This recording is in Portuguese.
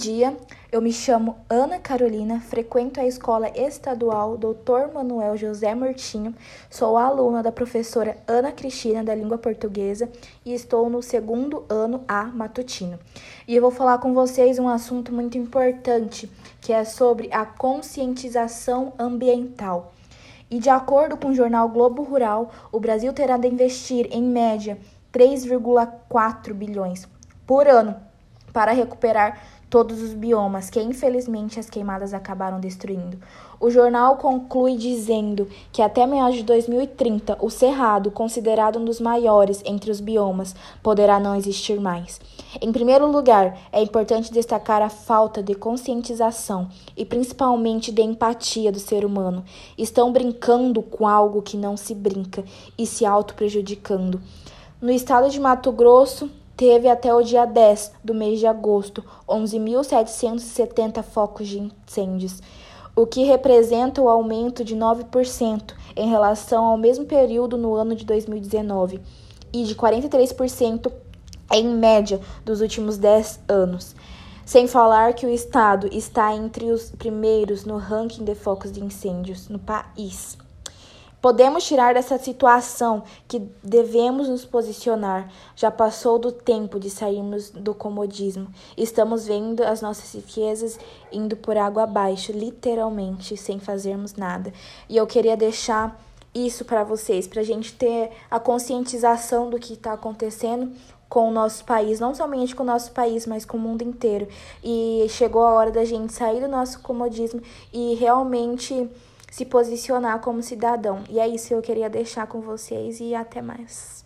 dia, eu me chamo Ana Carolina, frequento a Escola Estadual Dr. Manuel José Murtinho, sou aluna da professora Ana Cristina da Língua Portuguesa e estou no segundo ano A matutino. E eu vou falar com vocês um assunto muito importante, que é sobre a conscientização ambiental. E de acordo com o jornal Globo Rural, o Brasil terá de investir, em média, 3,4 bilhões por ano para recuperar todos os biomas que infelizmente as queimadas acabaram destruindo. O jornal conclui dizendo que até meados de 2030 o cerrado, considerado um dos maiores entre os biomas, poderá não existir mais. Em primeiro lugar, é importante destacar a falta de conscientização e principalmente de empatia do ser humano. Estão brincando com algo que não se brinca e se auto prejudicando. No estado de Mato Grosso, teve até o dia 10 do mês de agosto 11.770 focos de incêndios, o que representa o aumento de 9% em relação ao mesmo período no ano de 2019 e de 43% em média dos últimos 10 anos. Sem falar que o estado está entre os primeiros no ranking de focos de incêndios no país. Podemos tirar dessa situação que devemos nos posicionar. Já passou do tempo de sairmos do comodismo. Estamos vendo as nossas riquezas indo por água abaixo, literalmente, sem fazermos nada. E eu queria deixar isso para vocês, para a gente ter a conscientização do que está acontecendo com o nosso país, não somente com o nosso país, mas com o mundo inteiro. E chegou a hora da gente sair do nosso comodismo e realmente se posicionar como cidadão. E é isso que eu queria deixar com vocês e até mais.